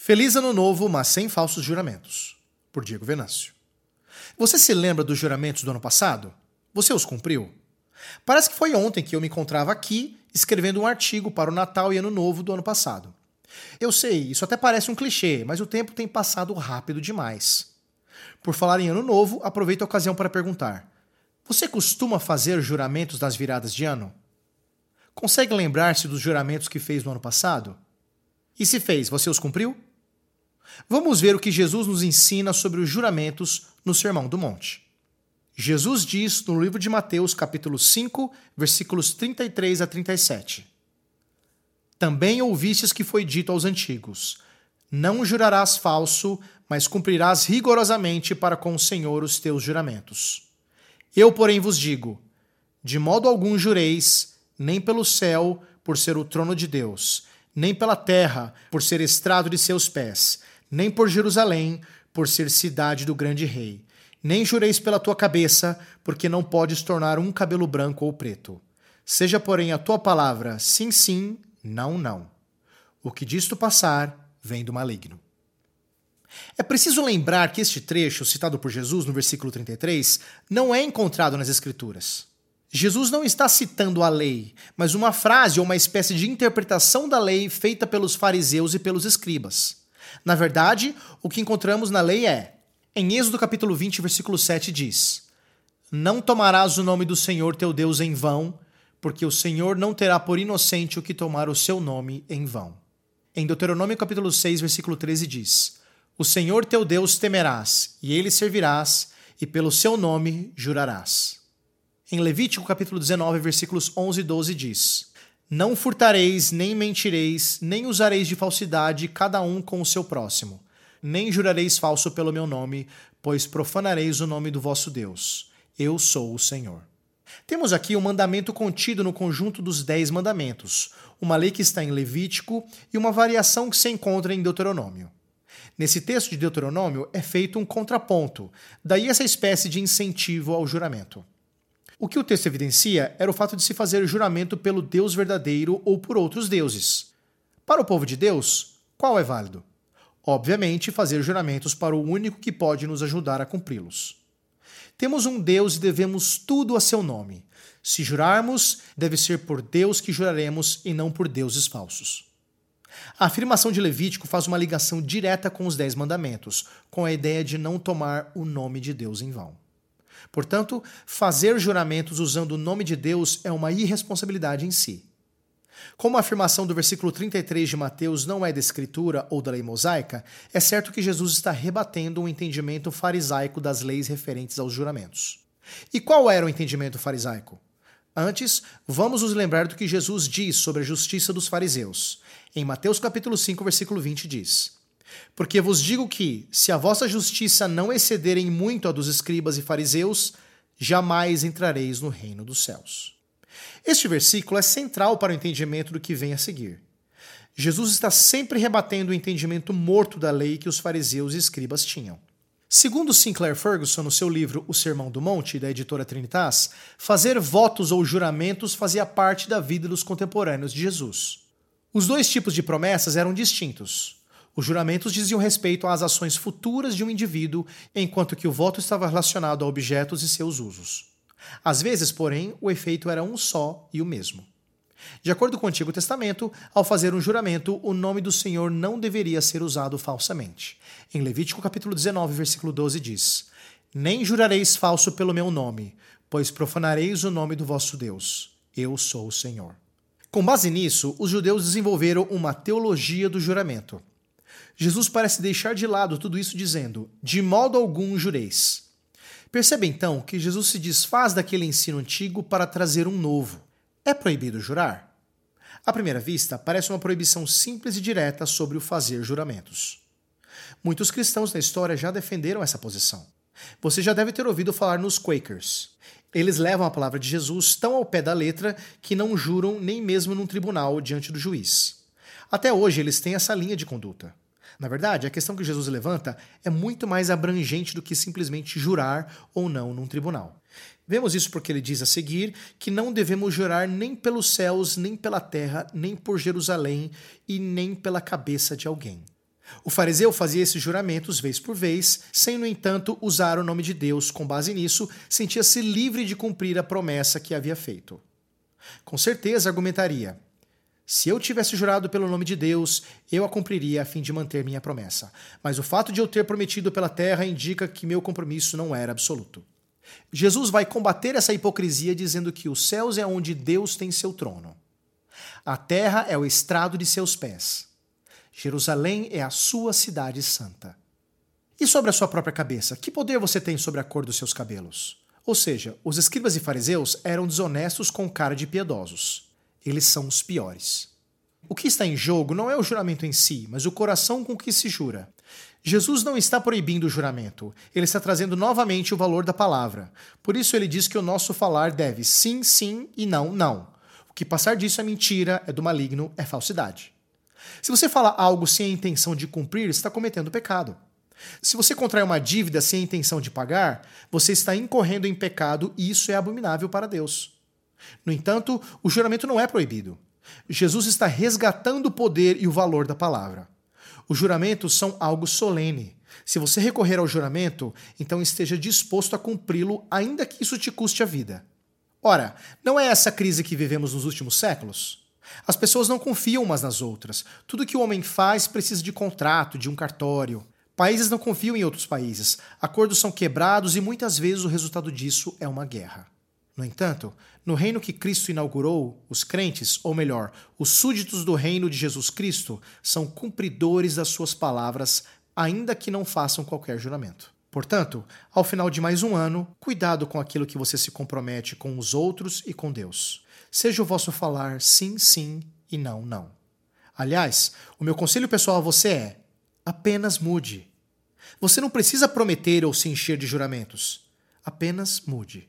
Feliz Ano Novo, mas sem falsos juramentos. Por Diego Venâncio. Você se lembra dos juramentos do ano passado? Você os cumpriu? Parece que foi ontem que eu me encontrava aqui escrevendo um artigo para o Natal e Ano Novo do ano passado. Eu sei, isso até parece um clichê, mas o tempo tem passado rápido demais. Por falar em Ano Novo, aproveito a ocasião para perguntar: Você costuma fazer juramentos nas viradas de ano? Consegue lembrar-se dos juramentos que fez no ano passado? E se fez, você os cumpriu? Vamos ver o que Jesus nos ensina sobre os juramentos no Sermão do Monte. Jesus diz no livro de Mateus, capítulo 5, versículos 33 a 37. Também ouvistes que foi dito aos antigos: Não jurarás falso, mas cumprirás rigorosamente para com o Senhor os teus juramentos. Eu, porém, vos digo: de modo algum jureis, nem pelo céu, por ser o trono de Deus, nem pela terra, por ser estrado de seus pés, nem por Jerusalém, por ser cidade do grande rei. Nem jureis pela tua cabeça, porque não podes tornar um cabelo branco ou preto. Seja, porém, a tua palavra sim, sim, não, não. O que disto passar vem do maligno. É preciso lembrar que este trecho, citado por Jesus no versículo 33, não é encontrado nas Escrituras. Jesus não está citando a lei, mas uma frase ou uma espécie de interpretação da lei feita pelos fariseus e pelos escribas. Na verdade, o que encontramos na lei é: em Êxodo capítulo 20, versículo 7 diz: Não tomarás o nome do Senhor teu Deus em vão, porque o Senhor não terá por inocente o que tomar o seu nome em vão. Em Deuteronômio capítulo 6, versículo 13 diz: O Senhor teu Deus temerás, e ele servirás, e pelo seu nome jurarás. Em Levítico capítulo 19, versículos 11 e 12 diz: não furtareis, nem mentireis, nem usareis de falsidade, cada um com o seu próximo. Nem jurareis falso pelo meu nome, pois profanareis o nome do vosso Deus. Eu sou o Senhor. Temos aqui um mandamento contido no conjunto dos Dez Mandamentos, uma lei que está em Levítico e uma variação que se encontra em Deuteronômio. Nesse texto de Deuteronômio é feito um contraponto, daí essa espécie de incentivo ao juramento. O que o texto evidencia era o fato de se fazer juramento pelo Deus verdadeiro ou por outros deuses. Para o povo de Deus, qual é válido? Obviamente, fazer juramentos para o único que pode nos ajudar a cumpri-los. Temos um Deus e devemos tudo a seu nome. Se jurarmos, deve ser por Deus que juraremos e não por deuses falsos. A afirmação de Levítico faz uma ligação direta com os Dez Mandamentos, com a ideia de não tomar o nome de Deus em vão. Portanto, fazer juramentos usando o nome de Deus é uma irresponsabilidade em si. Como a afirmação do versículo 33 de Mateus não é da Escritura ou da lei mosaica, é certo que Jesus está rebatendo um entendimento farisaico das leis referentes aos juramentos. E qual era o entendimento farisaico? Antes, vamos nos lembrar do que Jesus diz sobre a justiça dos fariseus. Em Mateus capítulo 5, versículo 20 diz: porque vos digo que, se a vossa justiça não excederem muito a dos escribas e fariseus, jamais entrareis no reino dos céus. Este versículo é central para o entendimento do que vem a seguir. Jesus está sempre rebatendo o entendimento morto da lei que os fariseus e escribas tinham. Segundo Sinclair Ferguson, no seu livro O Sermão do Monte, da editora Trinitas, fazer votos ou juramentos fazia parte da vida dos contemporâneos de Jesus. Os dois tipos de promessas eram distintos. Os juramentos diziam respeito às ações futuras de um indivíduo, enquanto que o voto estava relacionado a objetos e seus usos. Às vezes, porém, o efeito era um só e o mesmo. De acordo com o Antigo Testamento, ao fazer um juramento, o nome do Senhor não deveria ser usado falsamente. Em Levítico capítulo 19, versículo 12 diz: Nem jurareis falso pelo meu nome, pois profanareis o nome do vosso Deus. Eu sou o Senhor. Com base nisso, os judeus desenvolveram uma teologia do juramento. Jesus parece deixar de lado tudo isso dizendo: de modo algum jureis. Percebe então que Jesus se desfaz daquele ensino antigo para trazer um novo. É proibido jurar? À primeira vista, parece uma proibição simples e direta sobre o fazer juramentos. Muitos cristãos na história já defenderam essa posição. Você já deve ter ouvido falar nos Quakers. Eles levam a palavra de Jesus tão ao pé da letra que não juram nem mesmo num tribunal diante do juiz. Até hoje eles têm essa linha de conduta. Na verdade, a questão que Jesus levanta é muito mais abrangente do que simplesmente jurar ou não num tribunal. Vemos isso porque ele diz a seguir que não devemos jurar nem pelos céus, nem pela terra, nem por Jerusalém e nem pela cabeça de alguém. O fariseu fazia esses juramentos vez por vez, sem, no entanto, usar o nome de Deus. Com base nisso, sentia-se livre de cumprir a promessa que havia feito. Com certeza argumentaria: se eu tivesse jurado pelo nome de Deus, eu a cumpriria a fim de manter minha promessa. Mas o fato de eu ter prometido pela terra indica que meu compromisso não era absoluto. Jesus vai combater essa hipocrisia dizendo que os céus é onde Deus tem seu trono. A terra é o estrado de seus pés. Jerusalém é a sua cidade santa. E sobre a sua própria cabeça, que poder você tem sobre a cor dos seus cabelos? Ou seja, os escribas e fariseus eram desonestos com cara de piedosos eles são os piores. O que está em jogo não é o juramento em si, mas o coração com que se jura. Jesus não está proibindo o juramento, ele está trazendo novamente o valor da palavra. Por isso ele diz que o nosso falar deve sim, sim e não, não. O que passar disso é mentira, é do maligno, é falsidade. Se você fala algo sem a intenção de cumprir, está cometendo pecado. Se você contrai uma dívida sem a intenção de pagar, você está incorrendo em pecado e isso é abominável para Deus. No entanto, o juramento não é proibido. Jesus está resgatando o poder e o valor da palavra. Os juramentos são algo solene. Se você recorrer ao juramento, então esteja disposto a cumpri-lo, ainda que isso te custe a vida. Ora, não é essa crise que vivemos nos últimos séculos? As pessoas não confiam umas nas outras. Tudo que o homem faz precisa de contrato, de um cartório. Países não confiam em outros países. Acordos são quebrados e muitas vezes o resultado disso é uma guerra. No entanto, no reino que Cristo inaugurou, os crentes, ou melhor, os súditos do reino de Jesus Cristo, são cumpridores das suas palavras, ainda que não façam qualquer juramento. Portanto, ao final de mais um ano, cuidado com aquilo que você se compromete com os outros e com Deus. Seja o vosso falar sim, sim e não, não. Aliás, o meu conselho pessoal a você é: apenas mude. Você não precisa prometer ou se encher de juramentos. Apenas mude